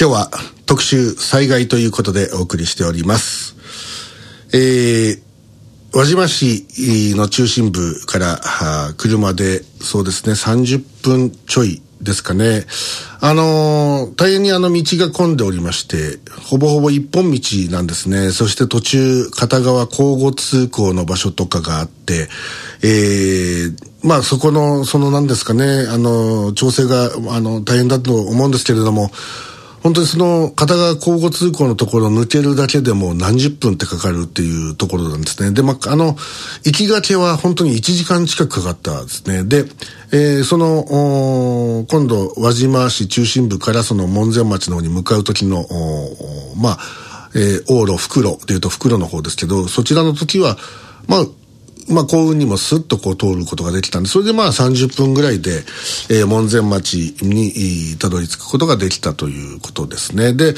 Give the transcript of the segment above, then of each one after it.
今日は特集災害ということでお送りしております。えー、輪島市の中心部から車でそうですね30分ちょいですかね。あのー、大変にあの道が混んでおりまして、ほぼほぼ一本道なんですね。そして途中、片側交互通行の場所とかがあって、えー、まあそこの、その何ですかね、あの、調整が、あの、大変だと思うんですけれども、本当にその片側交互通行のところを抜けるだけでも何十分ってかかるっていうところなんですね。で、まあ、あの、行きがけは本当に1時間近くかかったですね。で、えー、その、今度、輪島市中心部からその門前町の方に向かう時の、まあ、えー、往路、袋でいうと袋の方ですけど、そちらの時は、まあ、まあ、幸運にもスッとこう通ることができたんで、それでまあ30分ぐらいで、えー、門前町にたどり着くことができたということですね。で、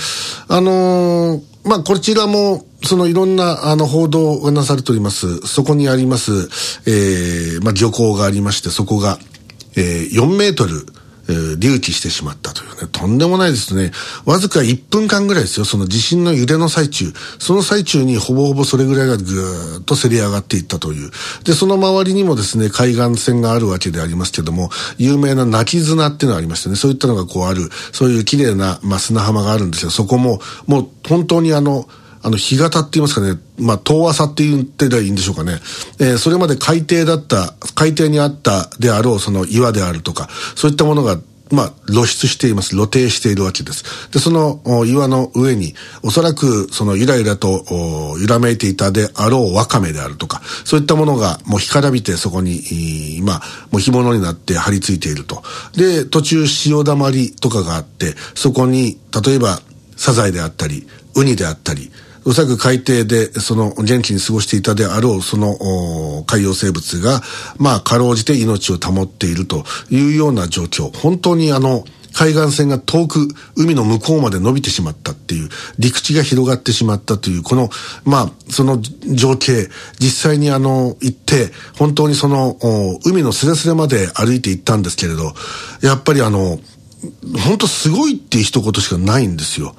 あのー、まあ、こちらも、そのいろんな、あの、報道がなされております。そこにあります、えー、まあ、漁港がありまして、そこが、えー、4メートル、えー、隆起してしまったというね、とんでもないですね。わずか1分間ぐらいですよ、その地震の揺れの最中。その最中にほぼほぼそれぐらいがぐーっとせり上がっていったという。で、その周りにもですね、海岸線があるわけでありますけども、有名な泣き綱っていうのがありましてね、そういったのがこうある、そういう綺麗な、まあ、砂浜があるんですよ。そこも、もう本当にあの、あの、干潟って言いますかね、まあ、遠浅って言ってりゃいいんでしょうかね。えー、それまで海底だった、海底にあったであろうその岩であるとか、そういったものがまあ、露出しています。露呈しているわけです。で、その岩の上に、おそらくそのゆらゆらと揺らめいていたであろうワカメであるとか、そういったものがもう干からびてそこに、今、もう干物になって張り付いていると。で、途中潮だまりとかがあって、そこに、例えば、サザエであったり、ウニであったり、おそらく海底でその元気に過ごしていたであろうその海洋生物が、まあ、かろうじて命を保っているというような状況。本当にあの、海岸線が遠く海の向こうまで伸びてしまったっていう、陸地が広がってしまったという、この、まあ、その情景、実際にあの、行って、本当にその、海のすれすれまで歩いて行ったんですけれど、やっぱりあの、本当すごいっていう一言しかないんですよ。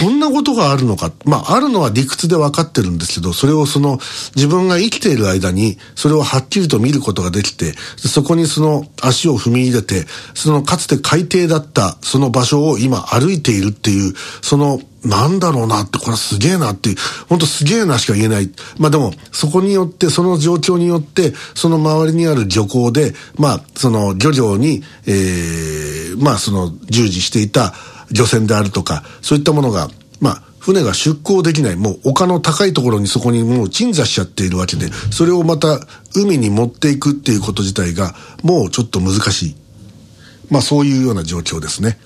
こんなことがあるのか。まあ、あるのは理屈で分かってるんですけど、それをその、自分が生きている間に、それをはっきりと見ることができて、そこにその足を踏み入れて、そのかつて海底だったその場所を今歩いているっていう、その、なんだろうなって、これすげえなっていう、本当すげえなしか言えない。まあでも、そこによって、その状況によって、その周りにある漁港で、まあ、その漁業に、ええー、まあその従事していた、漁船であるとか、そういったものが、まあ、船が出港できない、もう丘の高いところにそこにもう鎮座しちゃっているわけで、それをまた海に持っていくっていうこと自体が、もうちょっと難しい。まあそういうような状況ですね。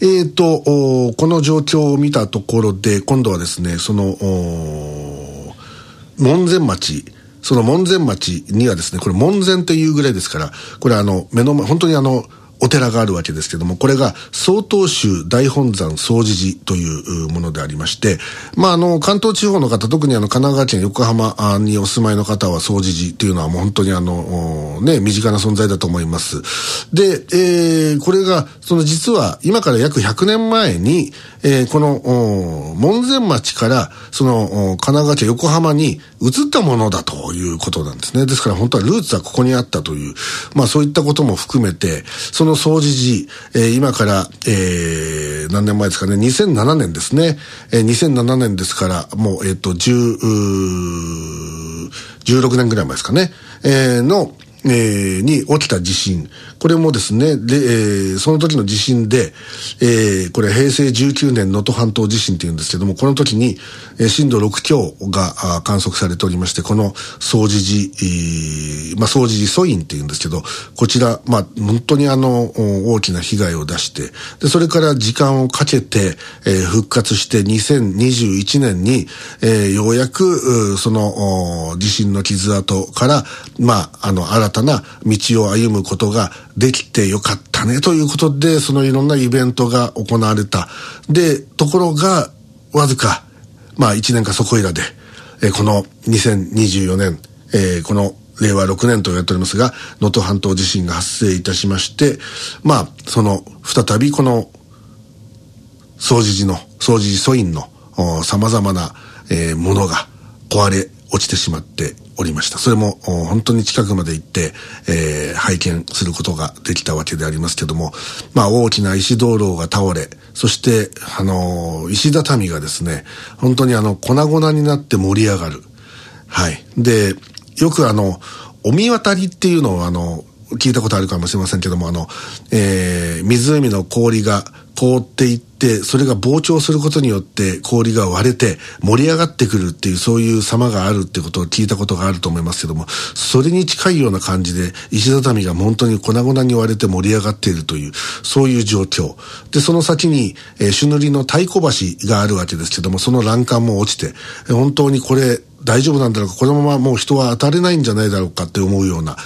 えっ、ー、と、この状況を見たところで、今度はですね、その、門前町、その門前町にはですね、これ門前というぐらいですから、これあの、目の前、本当にあの、お寺があるわけですけども、これが曹洞宗大本山総持寺というものでありまして、まあ、あの、関東地方の方、特にあの、神奈川県横浜にお住まいの方は総持寺というのはもう本当にあの、ね、身近な存在だと思います。で、えー、これが、その実は今から約100年前に、えー、この、門前町から、その、神奈川県横浜に移ったものだということなんですね。ですから本当はルーツはここにあったという、まあそういったことも含めて、その総持寺、えー、今から、えー、何年前ですかね、2007年ですね。えー、2007年ですから、もう、えっ、ー、と、10、16年ぐらい前ですかね、えー、の、えー、に起きた地震。これもですね、で、えー、その時の地震で、えー、これ平成19年能登半島地震っていうんですけども、この時に、えー、震度6強が観測されておりまして、この総持寺、まあ、総持寺蘇院っていうんですけど、こちら、まあ、本当にあの、大きな被害を出して、で、それから時間をかけて、えー、復活して2021年に、えー、ようやく、その、地震の傷跡から、まあ、あの、新たな道を歩むことができてよかったねということで、そのいろんなイベントが行われた。で、ところが、わずか、まあ1年かそこいらで、えー、この2024年、えー、この令和6年と言われておりますが、能登半島地震が発生いたしまして、まあ、その、再びこの、掃除時の、掃除時素因の、様々な、えー、ものが壊れ落ちてしまっておりました。それも本当に近くまで行って、えー、拝見することができたわけでありますけども、まあ大きな石灯籠が倒れ、そして、あのー、石畳がですね、本当にあの、粉々になって盛り上がる。はい。で、よくあの、お見渡りっていうのをあの、聞いたことあるかもしれませんけども、あの、えー、湖の氷が凍っていって、それが膨張することによって氷が割れて盛り上がってくるっていうそういう様があるってことを聞いたことがあると思いますけども、それに近いような感じで石畳が本当に粉々に割れて盛り上がっているという、そういう状況。で、その先に、えー、朱塗りの太鼓橋があるわけですけども、その欄干も落ちて、本当にこれ、大丈夫なんだろうか、このままもう人は当たれないんじゃないだろうかって思うような。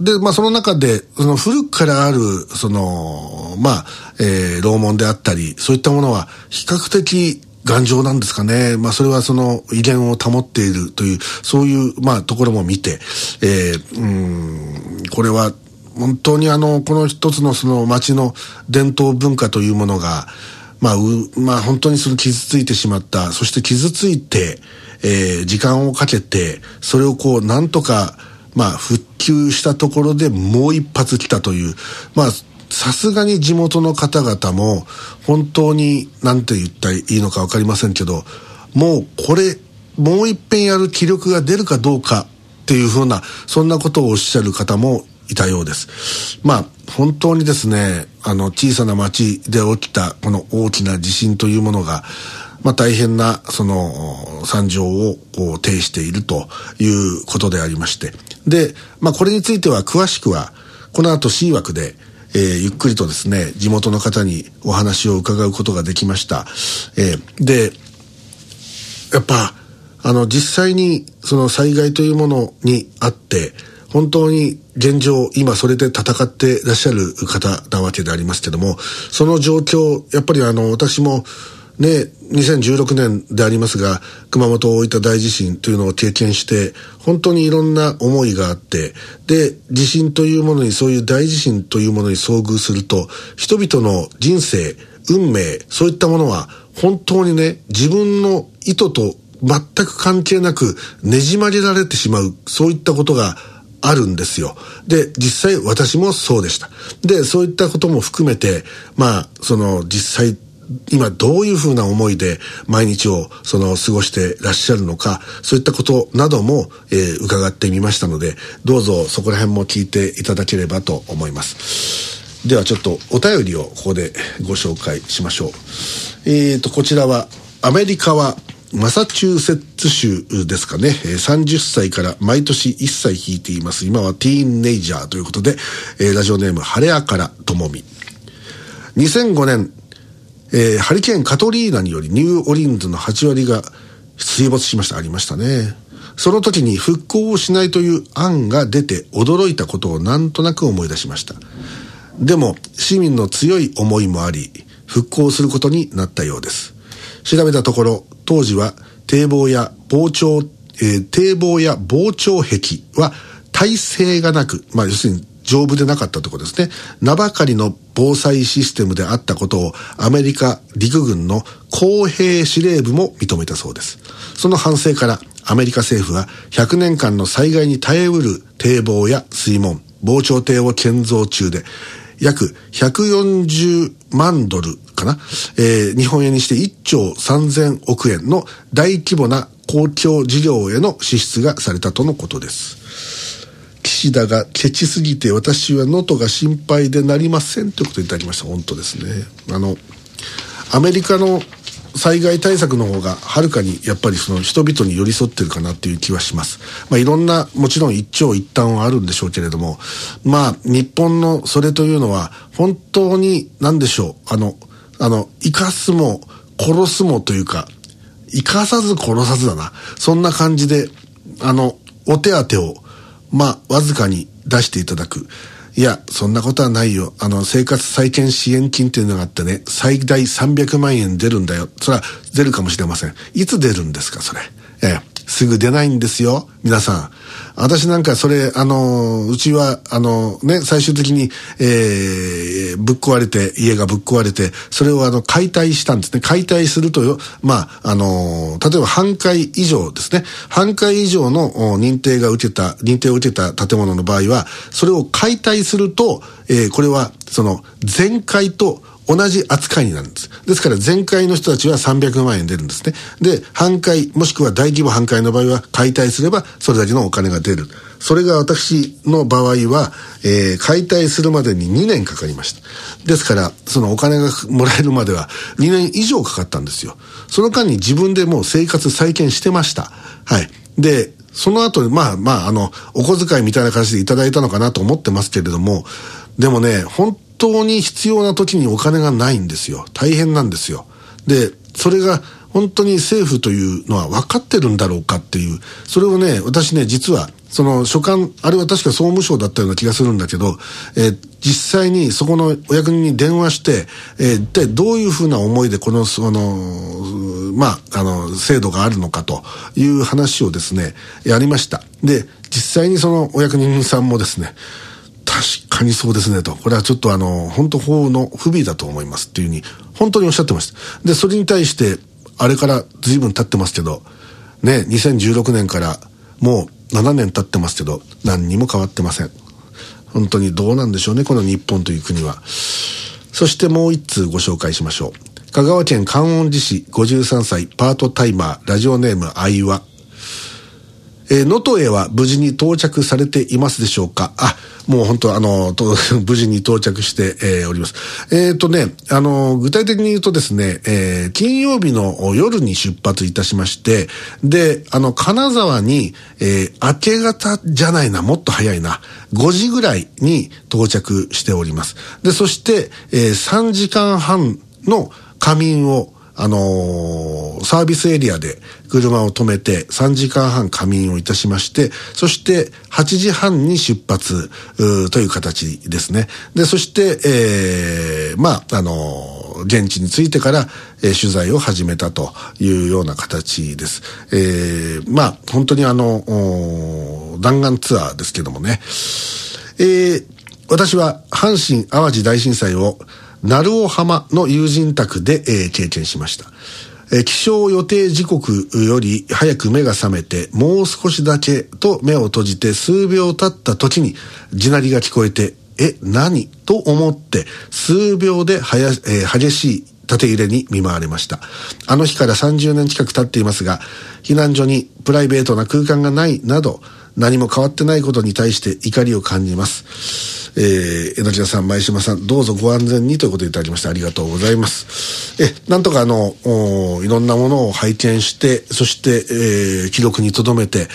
で、まあその中で、その古くからある、その、まあ、えー、楼門であったり、そういったものは比較的頑丈なんですかね。まあそれはその威厳を保っているという、そういう、まあところも見て、えー、うん、これは本当にあの、この一つのその町の伝統文化というものが、まあ、う、まあ本当にその傷ついてしまった、そして傷ついて、えー、時間をかけて、それをこう、なんとか、まあ、復旧したところでもう一発来たという、まあ、さすがに地元の方々も、本当に、なんて言ったらいいのかわかりませんけど、もうこれ、もう一遍やる気力が出るかどうかっていうふうな、そんなことをおっしゃる方もいたようです。まあ、本当にですね、あの、小さな町で起きた、この大きな地震というものが、まあ、大変な、その、惨状を、こう、呈しているということでありまして。で、まあ、これについては、詳しくは、この後 C 枠で、えー、ゆっくりとですね、地元の方にお話を伺うことができました。えー、で、やっぱ、あの、実際に、その災害というものにあって、本当に現状、今それで戦ってらっしゃる方なわけでありますけども、その状況、やっぱりあの、私も、で、2016年でありますが、熊本大分大地震というのを経験して、本当にいろんな思いがあって、で、地震というものに、そういう大地震というものに遭遇すると、人々の人生、運命、そういったものは、本当にね、自分の意図と全く関係なくねじ曲げられてしまう、そういったことがあるんですよ。で、実際私もそうでした。で、そういったことも含めて、まあ、その実際今どういうふうな思いで毎日をその過ごしてらっしゃるのか、そういったことなども、えー、伺ってみましたので、どうぞそこら辺も聞いていただければと思います。ではちょっとお便りをここでご紹介しましょう。えーと、こちらはアメリカはマサチューセッツ州ですかね。30歳から毎年1歳弾いています。今はティーンネイジャーということで、ラジオネーム、晴れやからともみ。2005年えー、ハリケーンカトリーナによりニューオリンズの8割が水没しました。ありましたね。その時に復興をしないという案が出て驚いたことをなんとなく思い出しました。でも、市民の強い思いもあり、復興することになったようです。調べたところ、当時は堤防や防潮、えー、堤防や防潮壁は耐性がなく、まあ要するに丈夫でなかったところですね。名ばかりの防災システムであったことをアメリカ陸軍の公平司令部も認めたそうです。その反省からアメリカ政府は100年間の災害に耐えうる堤防や水門、防潮堤を建造中で、約140万ドルかな、えー、日本円にして1兆3000億円の大規模な公共事業への支出がされたとのことです。岸田がケチすぎて私は能登が心配でなりませんということをいただきました。本当ですね。あのアメリカの災害対策の方がはるかにやっぱりその人々に寄り添ってるかなっていう気はします。まあいろんなもちろん一長一短はあるんでしょうけれども、まあ日本のそれというのは本当に何でしょう、あの、あの、生かすも殺すもというか、生かさず殺さずだな。そんな感じで、あの、お手当をまあ、わずかに出していただく。いや、そんなことはないよ。あの、生活再建支援金っていうのがあってね、最大300万円出るんだよ。それは出るかもしれません。いつ出るんですか、それ？ええ。すぐ出ないんですよ、皆さん。私なんかそれ、あの、うちは、あの、ね、最終的に、えー、ぶっ壊れて、家がぶっ壊れて、それをあの、解体したんですね。解体するとよ、まあ、あの、例えば半壊以上ですね。半壊以上の認定が受けた、認定を受けた建物の場合は、それを解体すると、えー、これは、その、全壊と同じ扱いになるんです。ですから全壊の人たちは300万円出るんですね。で、半壊、もしくは大規模半壊の場合は解体すればそれだけのお金が出る。それが私の場合は、えー、解体するまでに2年かかりました。ですから、そのお金がもらえるまでは2年以上かかったんですよ。その間に自分でもう生活再建してました。はい。で、その後、まあまあ、あの、お小遣いみたいな形でいただいたのかなと思ってますけれども、でもね、本当に必要な時にお金がないんですよ。大変なんですよ。で、それが本当に政府というのは分かってるんだろうかっていう、それをね、私ね、実は、その所管、あれは確か総務省だったような気がするんだけど、えー、実際にそこのお役人に電話して、えー、一体どういうふうな思いでこの、その、まあ、あの、制度があるのかという話をですね、やりました。で、実際にそのお役人さんもですね、確かにそうですねと。これはちょっとあの、本当法の不備だと思いますっていうふうに、本当におっしゃってました。で、それに対して、あれから随分経ってますけど、ね、2016年からもう7年経ってますけど、何にも変わってません。本当にどうなんでしょうね、この日本という国は。そしてもう一通ご紹介しましょう。香川県観音寺市53歳パートタイマーラジオネーム愛はえー、能登へは無事に到着されていますでしょうか？あ、もう本当あの、無事に到着して、えー、おります。えっ、ー、とね、あの、具体的に言うとですね、えー、金曜日の夜に出発いたしまして、で、あの、金沢に、えー、明け方じゃないな、もっと早いな、5時ぐらいに到着しております。で、そして、えー、3時間半の仮眠をあのー、サービスエリアで車を止めて3時間半仮眠をいたしまして、そして8時半に出発という形ですね。で、そして、えー、まあ、あのー、現地に着いてから、えー、取材を始めたというような形です。えー、まあ、本当にあの、弾丸ツアーですけどもね。えー、私は阪神淡路大震災を鳴尾浜の友人宅で、えー、経験しました。えー、起床予定時刻より早く目が覚めて、もう少しだけと目を閉じて数秒経った時に、地鳴りが聞こえて、え、何？と思って、数秒で、えー、激しい縦揺れに見舞われました。あの日から30年近く経っていますが、避難所にプライベートな空間がないなど、何も変わってないことに対して怒りを感じます。えー、江ノ島さん、前島さん、どうぞご安全にということでいただきましてありがとうございます。え、なんとかあの、いろんなものを拝見して、そして、えー、記録に留めて、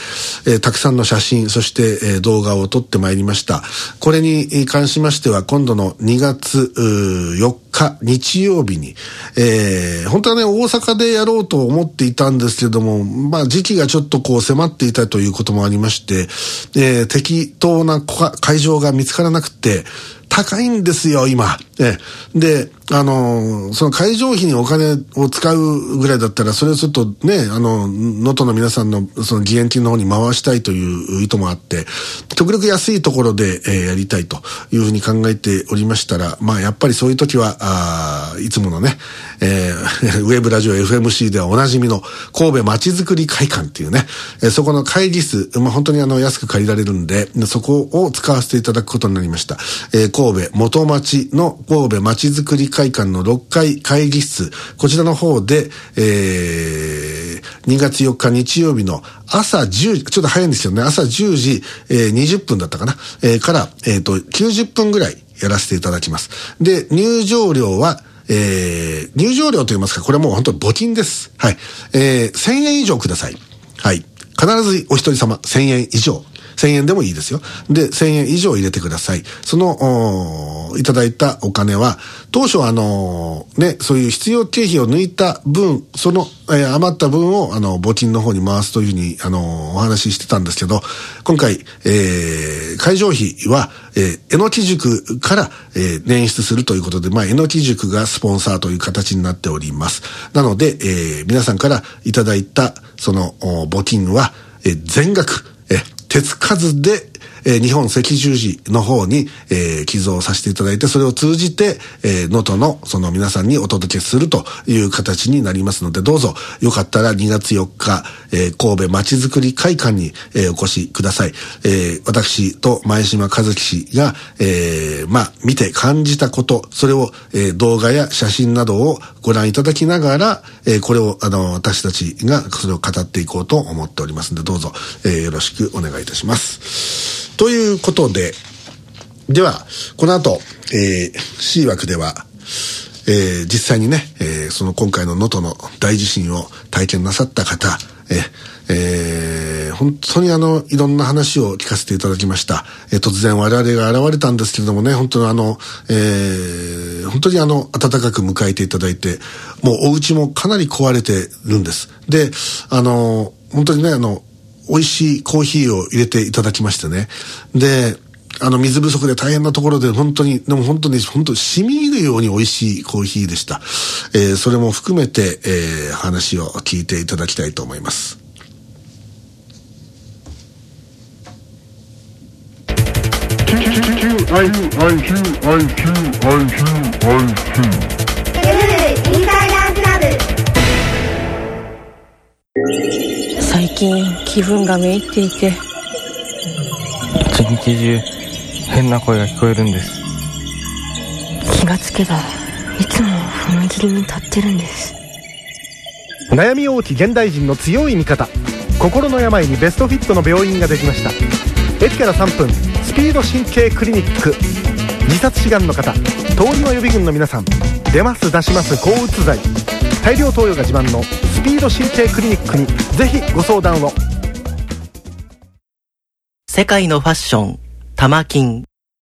えー、たくさんの写真、そして、えー、動画を撮ってまいりました。これに関しましては、今度の2月4日日曜日に、えー、本当はね、大阪でやろうと思っていたんですけども、まあ時期がちょっとこう迫っていたということもありまして、えー、適当な会場が見つからなくて、高いんですよ、今。えで、あの、その会場費にお金を使うぐらいだったら、それをちょっとね、あの、能登の皆さんのその義援金の方に回したいという意図もあって、極力安いところで、えー、やりたいというふうに考えておりましたら、まあやっぱりそういう時は、あいつものね、えー、ウェブラジオ FMC ではおなじみの神戸まちづくり会館っていうね、えー、そこの会議室、まあ本当にあの安く借りられるんで、そこを使わせていただくことになりました。えー、神戸元町の神戸まちづくり会館の6階会議室、こちらの方で、えー、2月4日日曜日の朝10時、ちょっと早いんですよね、朝10時、えー、20分だったかな、えー、から、えっ、ー、と、90分ぐらいやらせていただきます。で、入場料は、えー、入場料といいますか、これはもう本当募金です。はい。えー、1000円以上ください。はい。必ずお一人様1000円以上。1000円でもいいですよ。で、1000円以上入れてください。その、いただいたお金は、当初あの、ね、そういう必要経費を抜いた分、その、えー、余った分を、あの、募金の方に回すというふうに、あの、お話ししてたんですけど、今回、えー、会場費は、えー、えのき塾から、えー、捻出するということで、まあ、えのき塾がスポンサーという形になっております。なので、えー、皆さんからいただいたその募金は、全額、手つかずでえー、日本赤十字の方に、えー、寄贈させていただいて、それを通じて、えー、能登のその皆さんにお届けするという形になりますので、どうぞよかったら2月4日、えー、神戸まちづくり会館に、えー、お越しください。えー、私と前島和樹氏が、えー、まあ、見て感じたこと、それを、えー、動画や写真などをご覧いただきながら、えー、これを、あの、私たちがそれを語っていこうと思っておりますので、どうぞ、えー、よろしくお願いいたします。ということで、では、この後、えー、C 枠では、えー、実際にね、えー、その今回の能登の大地震を体験なさった方、ええー、本当にあの、いろんな話を聞かせていただきました。えー、突然我々が現れたんですけれどもね、本当にあの、えー、本当にあの、温かく迎えていただいて、もうお家もかなり壊れてるんです。で、あの、本当にね、あの、美味しいコーヒーを入れていただきましてね。で、あの、水不足で大変なところで、本当に、でも本当に、本当に染み入るように美味しいコーヒーでした。えー、それも含めて、えー、話を聞いていただきたいと思います。最近気分がめいっていて。一日中変な声が聞こえるんです。気がつけばいつも踏切に立ってるんです。悩み大き現代人の強い味方。心の病にベストフィットの病院ができました。駅から3分スピード神経クリニック。自殺志願の方通りの予備軍の皆さん出ます出します抗うつ剤大量投与が自慢のスピード神経クリニックにぜひご相談を。世界のファッション玉金。